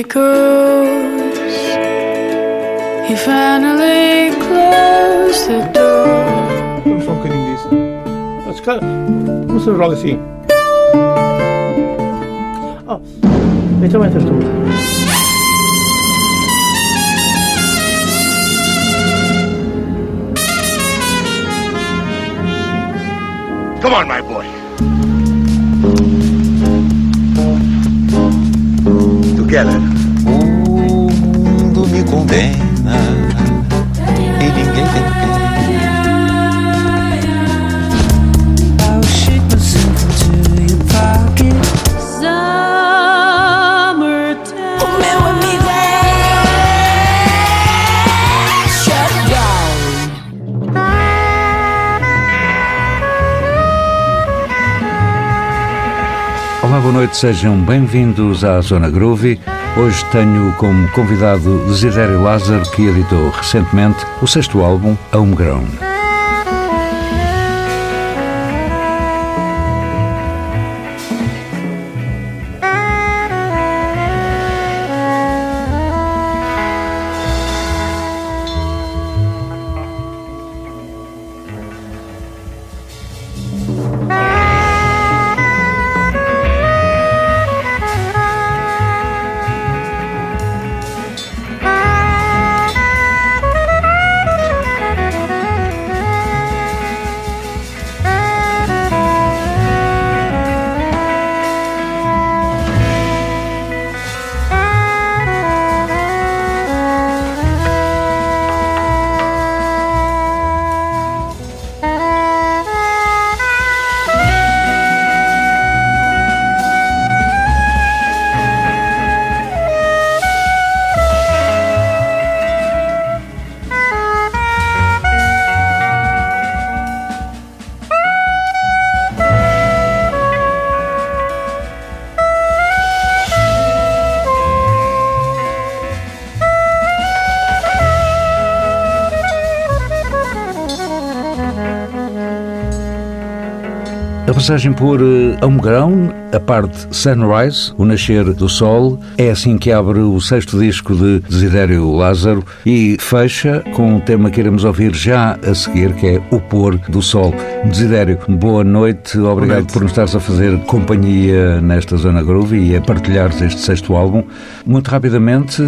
echoes. He finally closed the door. Vamos só um bocadinho disso. Ah, se calhar, Vamos fazer logo assim. Oh, então entras tu. Come on, my boy. Together. Condena e ninguém tem pena. Olá, boa noite, sejam bem-vindos à Zona Groovy. Hoje tenho como convidado Desidério Lázaro, que editou recentemente o sexto álbum, Homegrown. Passagem por eh, Homegrown, a parte Sunrise, o nascer do sol, é assim que abre o sexto disco de Desidério Lázaro e fecha com um tema que iremos ouvir já a seguir, que é O Pôr do Sol. Desidério, boa noite, obrigado noite. por nos estares a fazer companhia nesta Zona Groove e a partilhares este sexto álbum. Muito rapidamente,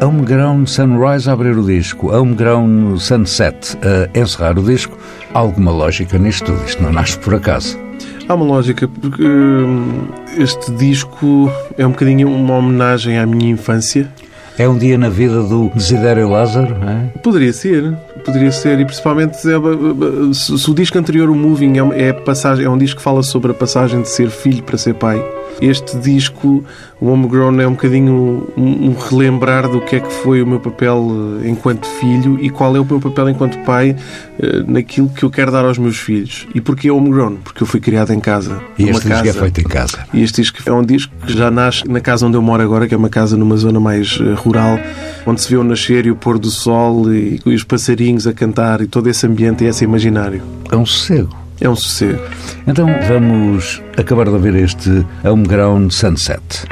Homegrown Sunrise a abrir o disco, Homegrown Sunset a encerrar o disco. Há alguma lógica nisto tudo, isto não nasce por acaso. Há uma lógica, porque hum, este disco é um bocadinho uma homenagem à minha infância. É um dia na vida do Desidério Lázaro, não é? Poderia ser, poderia ser, e principalmente se, se o disco anterior, o Moving, é, é, passagem, é um disco que fala sobre a passagem de ser filho para ser pai. Este disco, o Homegrown, é um bocadinho um, relembrar do que é que foi o meu papel eh, enquanto filho e qual é o meu papel enquanto pai eh, naquilo que eu quero dar aos meus filhos. E porquê Homegrown? Porque eu fui criado em casa. E este disco é casa. feito em casa. E este disco é um disco que já nasce na casa onde eu moro agora, que é uma casa numa zona mais eh, rural, onde se vê o nascer e o pôr do sol e, e os passarinhos a cantar e todo esse ambiente e esse imaginário. É um sossego. É um sossego. Então vamos acabar de ouvir este Homegrown Sunset.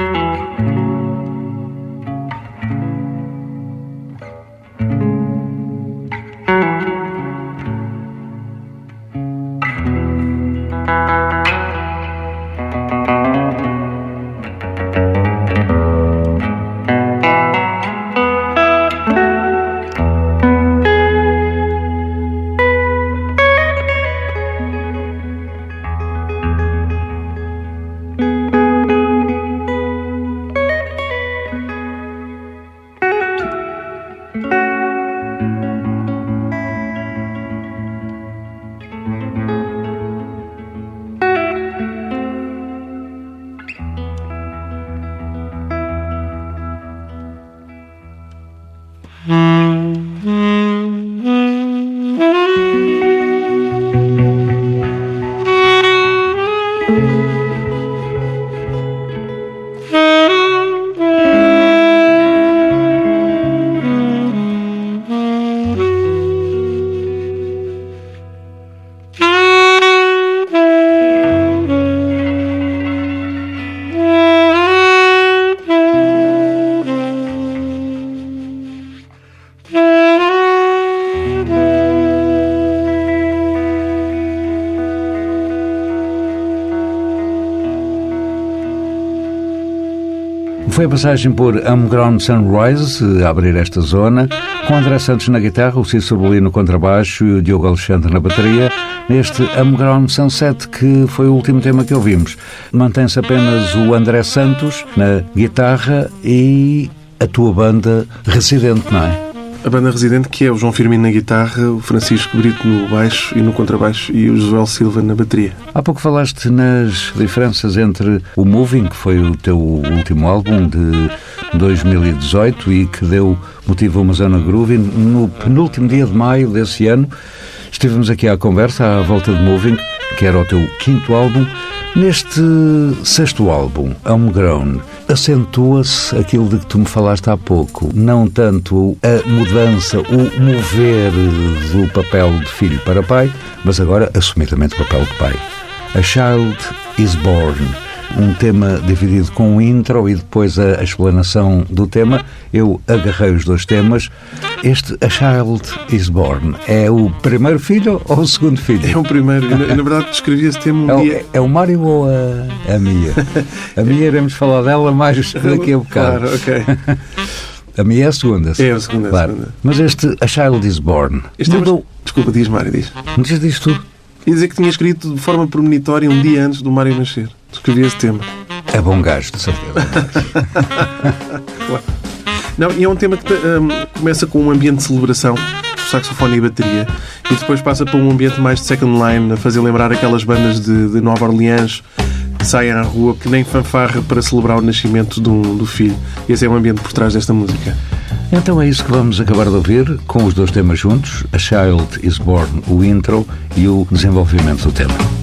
Passagem por Homegrown Sunrise, a abrir esta zona, com André Santos na guitarra, o Cícero Bolino no contrabaixo e o Diogo Alexandre na bateria, neste Homegrown Sunset, que foi o último tema que ouvimos. Mantém-se apenas o André Santos na guitarra e a tua banda residente, não é? A banda residente que é o João Firmino na guitarra, o Francisco Brito no baixo e no contrabaixo e o Joel Silva na bateria. Há pouco falaste nas diferenças entre o Moving, que foi o teu último álbum de 2018 e que deu motivo a uma zona groovy. No penúltimo dia de maio desse ano, estivemos aqui à conversa à volta de Moving, que era o teu quinto álbum. Neste sexto álbum, Homegrown, acentua-se aquilo de que tu me falaste há pouco. Não tanto a mudança, o mover do papel de filho para pai, mas agora assumidamente o papel de pai. A Child is Born um tema dividido com um intro e depois a, a explanação do tema. Eu agarrei os dois temas. Este A Child is Born é o primeiro filho ou o segundo filho? É o primeiro. Na, na verdade, descrevi esse tema um É o, dia. é o Mário ou a, a Mia? A Mia iremos falar dela mais daqui a bocado. Claro, ok. A Mia é a segunda. É a segunda, é a Claro. segunda. Mas este A Child is Born Este mudou. Desculpa, diz Mário, diz. Diz disto tudo? Ia dizer que tinha escrito de forma premonitória um dia antes do Mário nascer. Escrevi esse tema. É bom gajo, de certeza. Não, e é um tema que hum, começa com um ambiente de celebração, saxofone e bateria, e depois passa para um ambiente mais de second line, a fazer lembrar aquelas bandas de, de Nova Orleans que saem à rua, que nem fanfarra para celebrar o nascimento do, do filho. Esse é o ambiente por trás desta música. Então é isso que vamos acabar de ouvir, com os dois temas juntos, A Child is Born, o intro e o desenvolvimento do tema.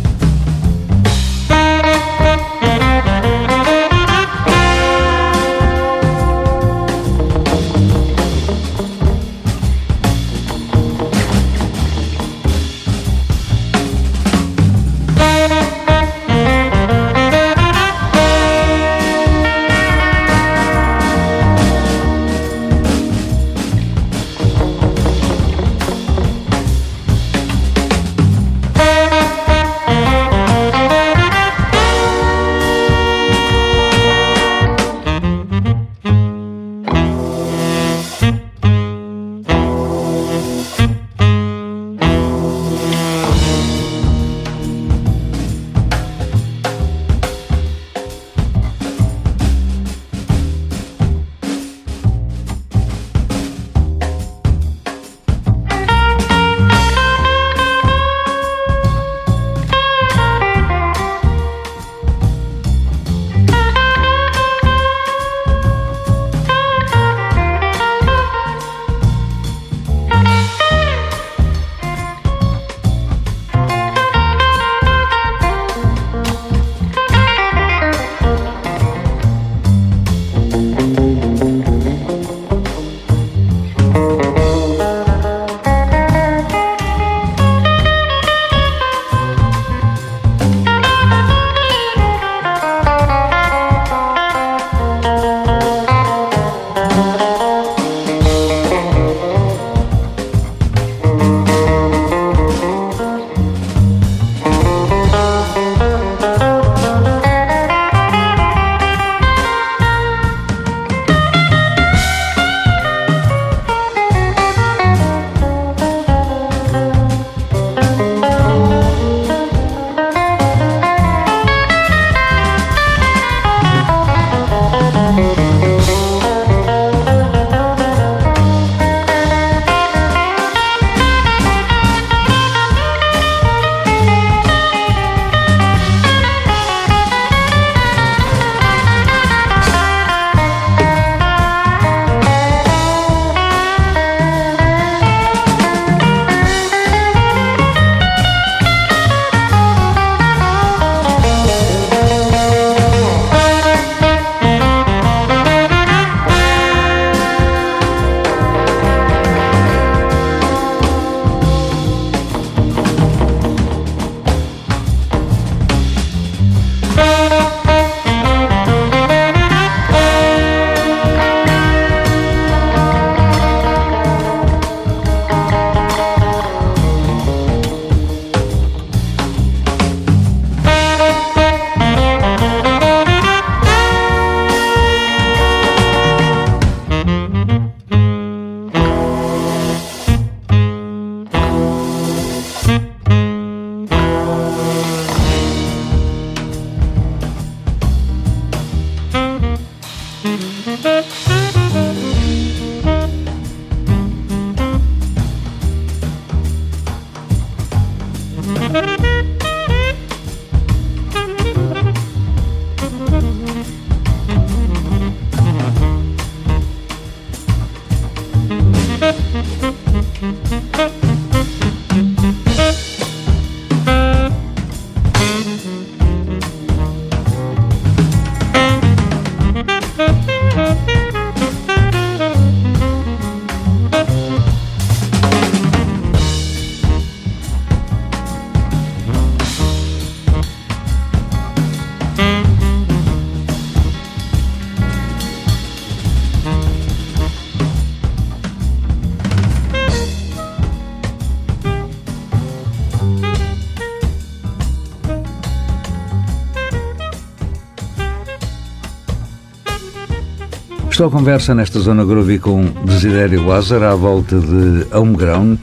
Estou à conversa nesta zona groovy com Desidério Lázaro à volta de Homegrown,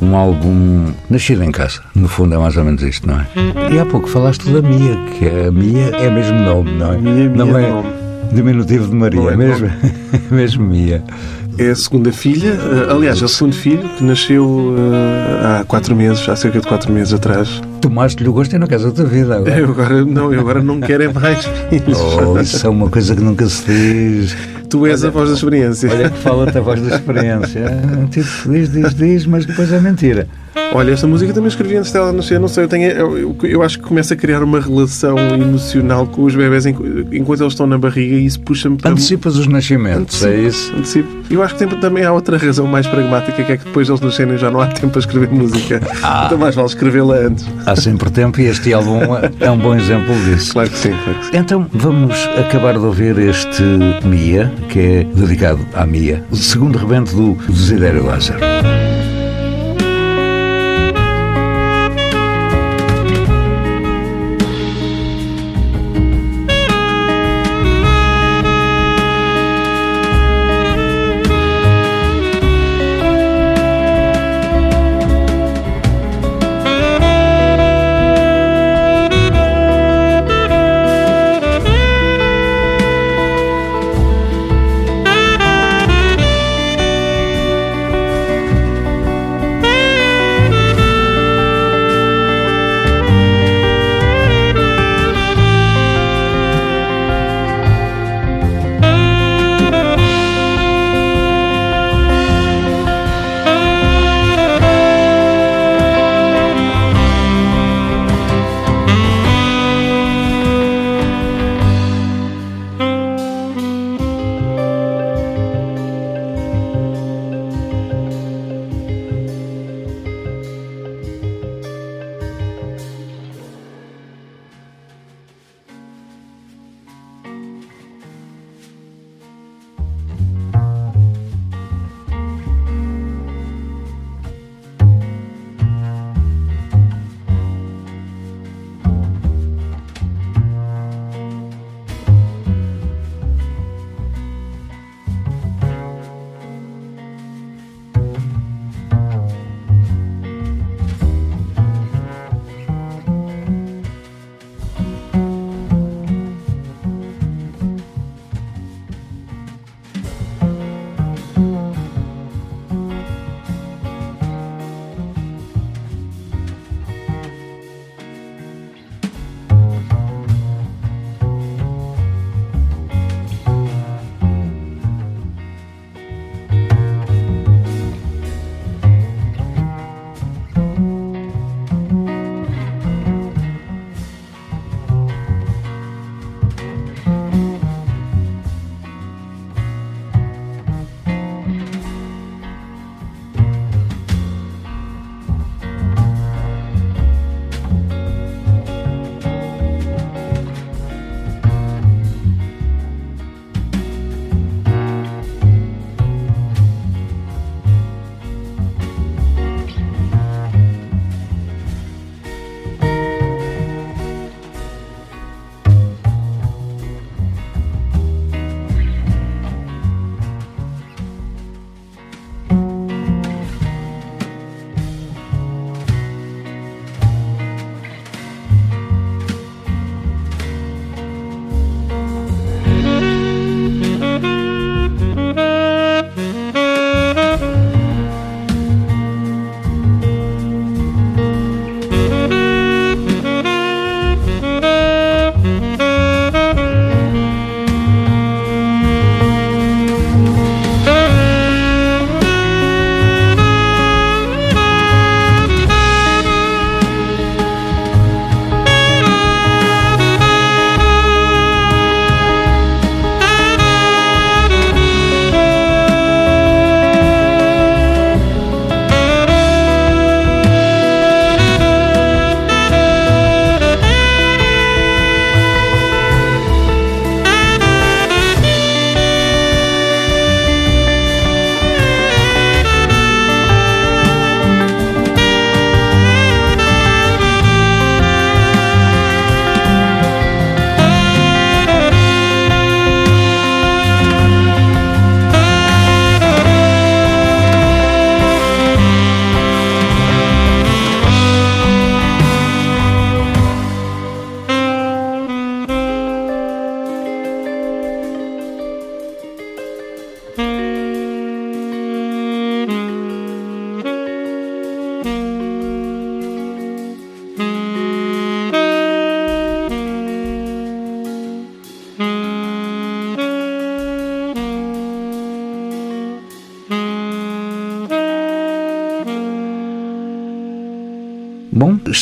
um álbum nascido em casa. No fundo é mais ou menos isto, não é? E há pouco falaste da Mia, que é, a Mia é mesmo nome, não é? Mia, Mia não é é nome. diminutivo de Maria, Não é mesmo, mesmo Mia. É a segunda filha, eh, aliás, é o segundo filho que nasceu eh, há quatro meses, há cerca de quatro meses atrás. Tomaste-lhe o gosto e não queres outra vida agora. Eu agora não, eu agora não quero é mais filhos. Oh, isso é uma coisa que nunca se diz. Tu és a voz da experiência. Olha que fala-te a voz da experiência. Ah, Tipo, diz, diz, diz, mas depois é mentira. Olha, esta música também escrevi antes dela nascer, não sei, eu, tenho, eu, eu- acho que começa a criar uma relação emocional com os bebés enqu- enquanto eles estão na barriga e isso puxa-me para. Antecipas os nascimentos, é isso? Antecipo. Eu acho que tem- também há outra razão mais pragmática que é que depois deles nascerem já não há tempo para escrever música. Ah. Então mais vale escrevê-la antes. Há sempre tempo e este álbum é um bom exemplo disso. Claro que sim, claro que sim. Então vamos acabar de ouvir este Mia, que é dedicado à Mia, o segundo rebento do Desidério Lázaro.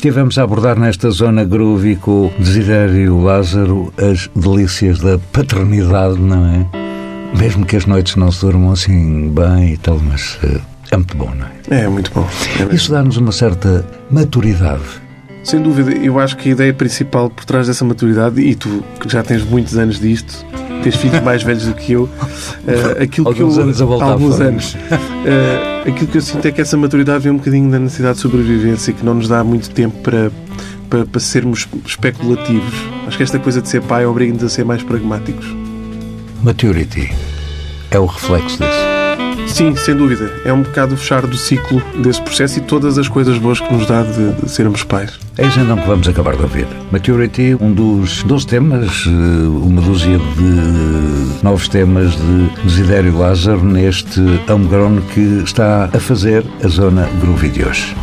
Estivemos a abordar nesta zona groovy com o Desidério Lázaro as delícias da paternidade, não é? Mesmo que as noites não se durmam assim bem e tal, mas eh, é muito bom, não é? É muito bom. É. Isso dá-nos uma certa maturidade. Sem dúvida, eu acho que a ideia principal por trás dessa maturidade, e tu que já tens muitos anos disto, tens filhos mais velhos do que eu, eh, aquilo Alguns que eu, anos a voltar alguns fora. anos, eh, aquilo que eu sinto é que essa maturidade vem um bocadinho da necessidade de sobrevivência que não nos dá muito tempo para, para, para sermos especulativos. Acho que esta coisa de ser pai obriga-nos a ser mais pragmáticos. Maturity é o reflexo disso. Sim, sem dúvida. É um bocado o fechar do ciclo desse processo e todas as coisas boas que nos dá de, de sermos pais. É isso então que vamos acabar de ouvir. Maturity, um dos 12 temas, eh, uma dúzia de novos temas de Desidério Lázaro neste homegrown que está a fazer a zona groovy de hoje.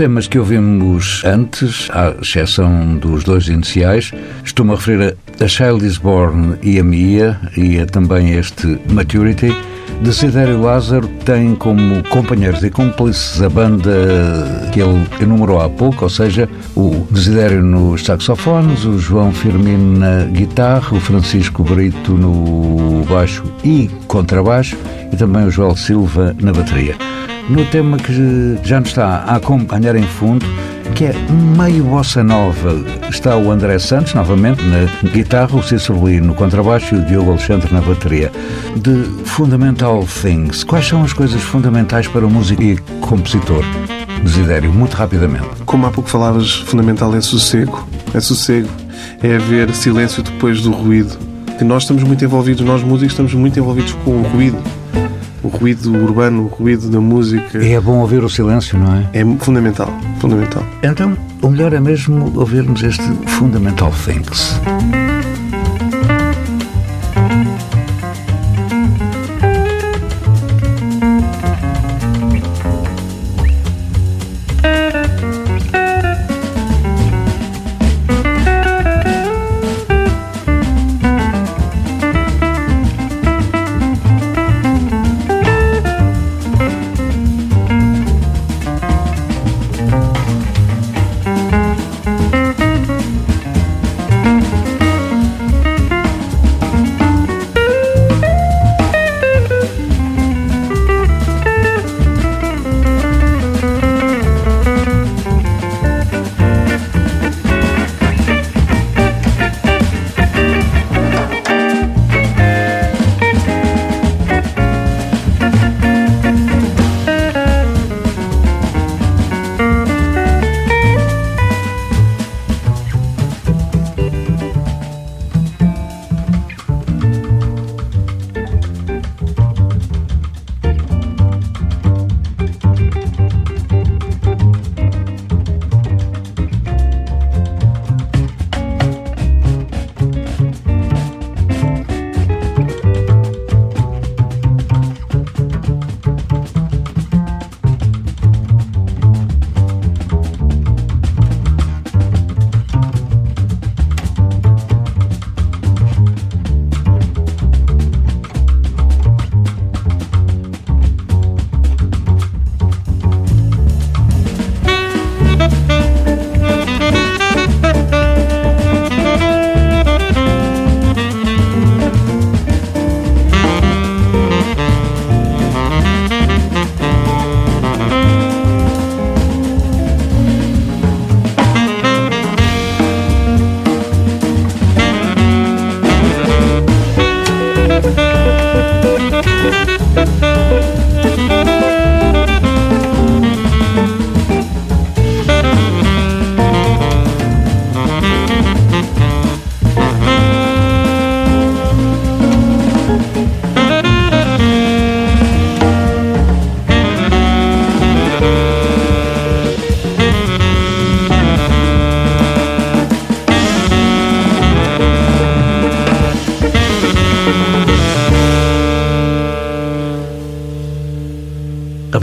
Temas que ouvimos antes, à exceção dos dois iniciais, estou-me a referir a is Born e a Mia, e a também este Maturity. Desidério Lázaro tem como companheiros e cúmplices a banda que ele enumerou há pouco, ou seja, o Desidério nos saxofones, o João Firmino na guitarra, o Francisco Brito no baixo e contrabaixo e também o Joel Silva na bateria. No tema que já nos está a acompanhar em fundo, que é meio bossa nova. Está o André Santos, novamente, na guitarra, o Cícero Lee no contrabaixo e o Diogo Alexandre na bateria. De Fundamental Things, quais são as coisas fundamentais para o músico e compositor? Desidério, muito rapidamente. Como há pouco falavas, fundamental é sossego. É sossego. É haver silêncio depois do ruído. Que nós estamos muito envolvidos, nós músicos estamos muito envolvidos com o ruído. O ruído urbano, o ruído da música. E é bom ouvir o silêncio, não é? É fundamental, fundamental. Então, o melhor é mesmo ouvirmos este Fundamental Things.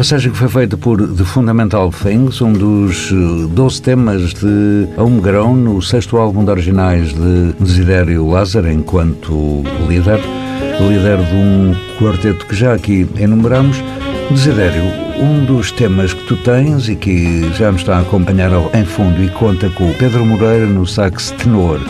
Passagem que foi feita por The Fundamental Things, um dos eh, 12 temas de Homegrown, no sexto álbum de originais de Desidério Lázaro, enquanto líder, líder de um quarteto que já aqui enumeramos. Desidério, um dos temas que tu tens e que já nos está a acompanhar em fundo e conta com Pedro Moreira no sax tenor,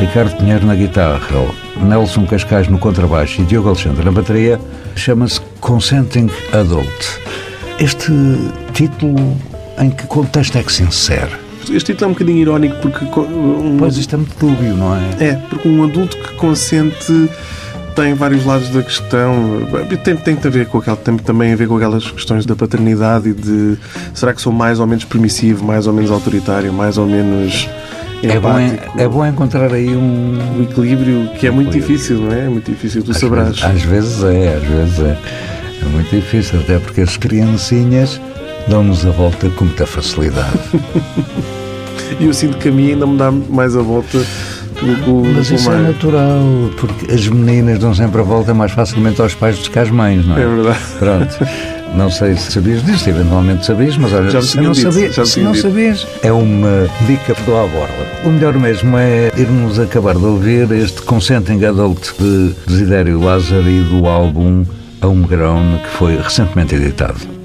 Ricardo Pinheiro na guitarra, Nelson Cascais no contrabaixo e Diogo Alexandre na bateria, chama-se Consenting Adult. Este título, em que contexto é que se insere? Este título é um bocadinho irónico porque. Um, Pois isto é muito dúbio, não é? É, porque um adulto que consente tem vários lados da questão. Tem, tem a ver com aquela, tem também a ver com aquelas questões da paternidade e de será que sou mais ou menos permissivo, mais ou menos autoritário, mais ou menos É bom, é bom encontrar aí um. O equilíbrio que é muito Equilíbrio. difícil, não é? É muito difícil, tu Às sabrás. vezes, às vezes é, às vezes é. É muito difícil, até porque as criancinhas dão-nos a volta com muita facilidade. E eu sinto que a mim ainda me dá mais a volta do que Mas que isso é natural, porque as meninas dão sempre a volta mais facilmente aos pais do que às mães, não é? É verdade. Pronto. Não sei se sabias disso, eventualmente sabias, mas olha, Já se não, dito, sabias, já se não dito. sabias, é uma dica do à borla. O melhor mesmo é irmos acabar de ouvir este Consenting Adult de Desidério Lázaro e do álbum Homegrown, que foi recentemente editado.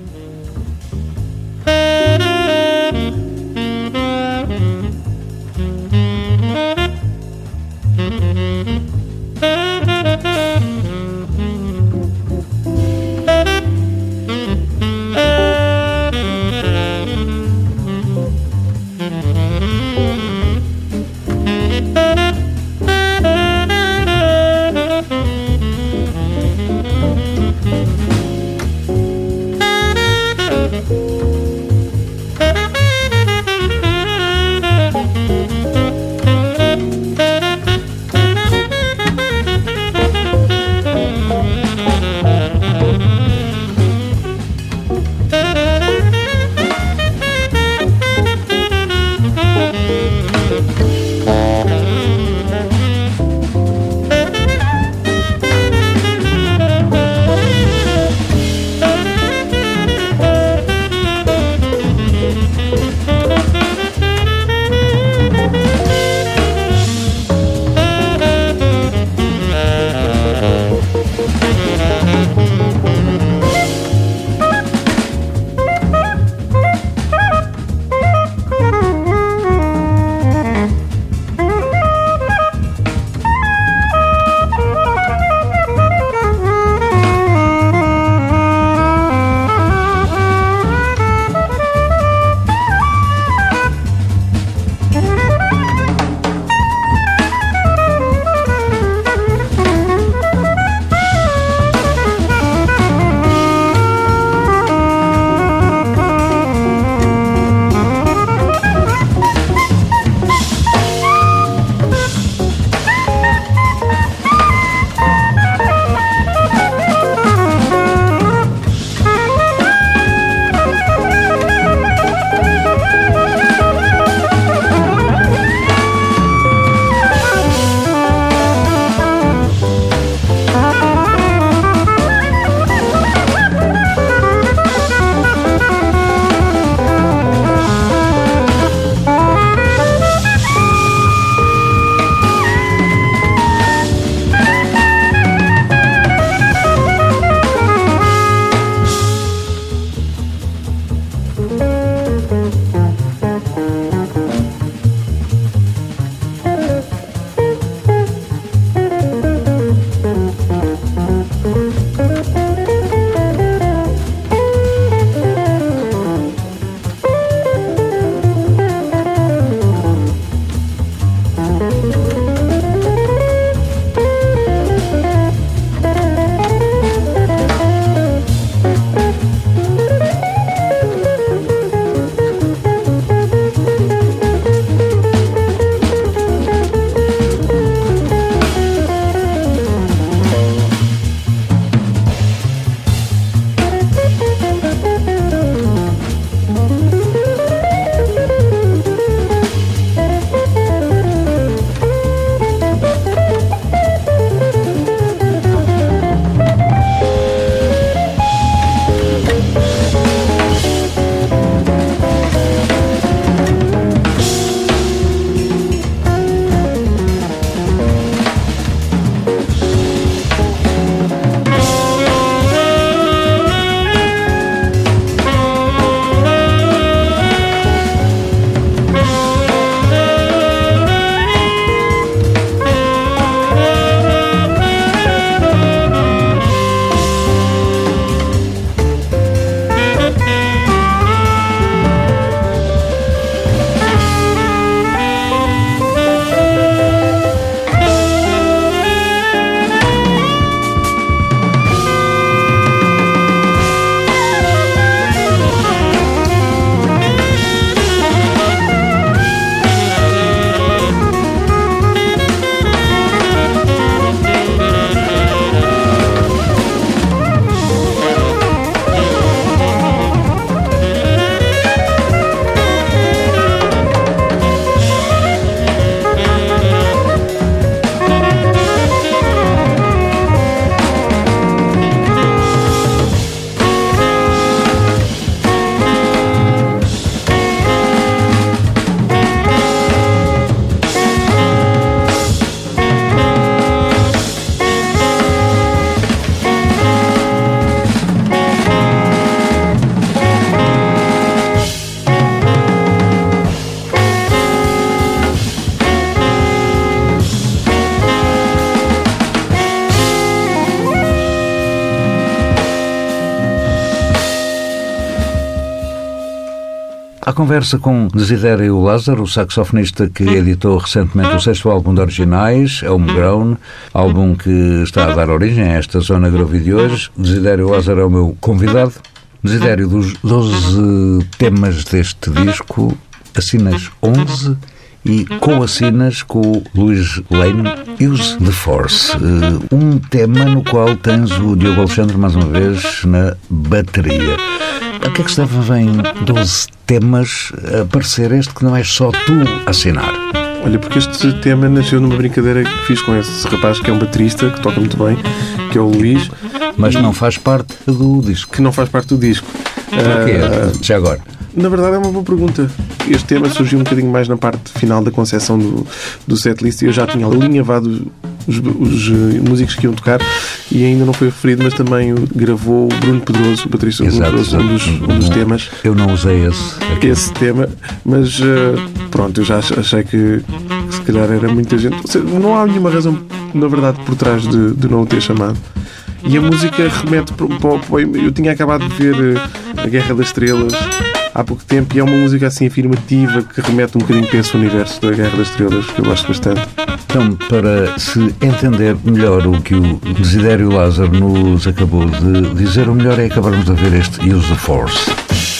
Conversa com Desidério Lázaro, o saxofonista que editou recentemente o sexto álbum de originais, Homegrown, álbum que está a dar origem a esta zona groovy de hoje. Desidério Lázaro é o meu convidado. Desidério, dos 12 temas deste disco, assinas 11 e co-assinas com o Luís Lane Use the Force. Eh, Um tema no qual tens o Diogo Alexandre, mais uma vez, na bateria. A que é que se deve em 12 temas a parecer este que não és só tu a assinar? Olha, porque este tema nasceu numa brincadeira que fiz com esse rapaz que é um baterista, que toca muito bem, que é o Luís, Mas não faz parte do disco. que não faz parte do disco. Porquê? Ah, Já agora. Na verdade é uma boa pergunta. Este tema surgiu um bocadinho mais na parte final da concepção do, do setlist e eu já tinha alinhavado os, os, eh, músicos que iam tocar e ainda não foi referido, mas também o- gravou o Bruno Pedroso, o Patrício Bruno Pedroso, um dos, um dos Não- temas, Eu não usei esse. aqui. esse tema, mas eh, pronto, eu já ach- achei que, que se calhar era muita gente. Seja, não há nenhuma razão, na verdade, por trás de, de não o ter chamado. E a música remete para- Eu tinha acabado de ver eh, A Guerra das Estrelas há pouco tempo e é uma música assim afirmativa que remete um bocadinho para esse universo da Guerra das Estrelas que eu gosto bastante. Então, para se entender melhor o que o Desidério Lázaro nos acabou de dizer, o melhor é acabarmos a ver este Use the Force.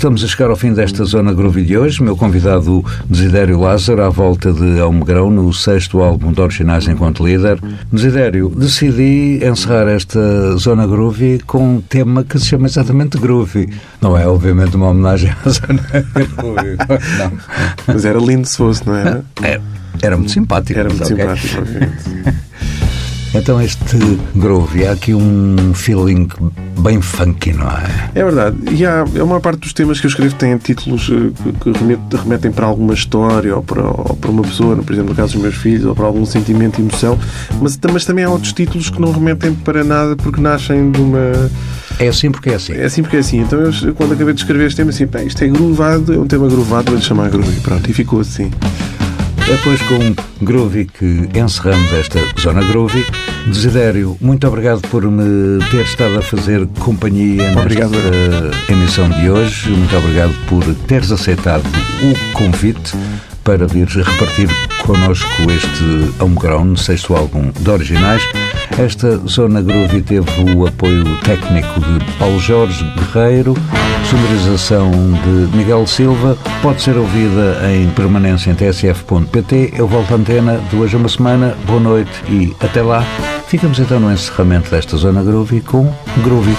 Estamos a chegar ao fim desta Zona Groovy de hoje. Meu convidado Desidério Lázaro, à volta de Almegrão, no sexto álbum de Originais enquanto líder. Desidério, decidi encerrar esta Zona Groovy com um tema que se chama exatamente Groovy. Não é, obviamente, uma homenagem à Zona Groovy. Não. Mas era lindo se fosse, não era? É, era muito simpático. Era muito simpático, obviamente. Então este groove, há aqui um feeling bem funky, não é? É verdade. E há, a maior parte dos temas que eu escrevo têm títulos eh, que, que remetem, para alguma história ou para, ou para uma pessoa, por exemplo, no caso dos meus filhos, ou para algum sentimento e emoção. Mas, mas também há outros títulos que não remetem para nada porque nascem de uma. É assim porque é assim. É assim porque é assim. Então eu, quando acabei de escrever este tema, assim, isto é groovado, é um tema groovado, vou-lhe chamar groovy. Pronto, e ficou assim. É pois com Groovy que encerramos esta Zona Groovy. Desidério, muito obrigado por me ter estado a fazer companhia Obrigado. nesta emissão de hoje. Muito obrigado por teres aceitado o convite para vires repartir connosco este Homegrown, sexto álbum de originais. Esta Zona Groovy teve o apoio técnico de Paulo Jorge Guerreiro, sonorização de Miguel Silva. Pode ser ouvida em permanência em tsf.pt. Eu volto à antena de hoje a uma semana. Boa noite e até lá. Ficamos então no encerramento desta Zona Groovy com Groovy.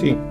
Vamos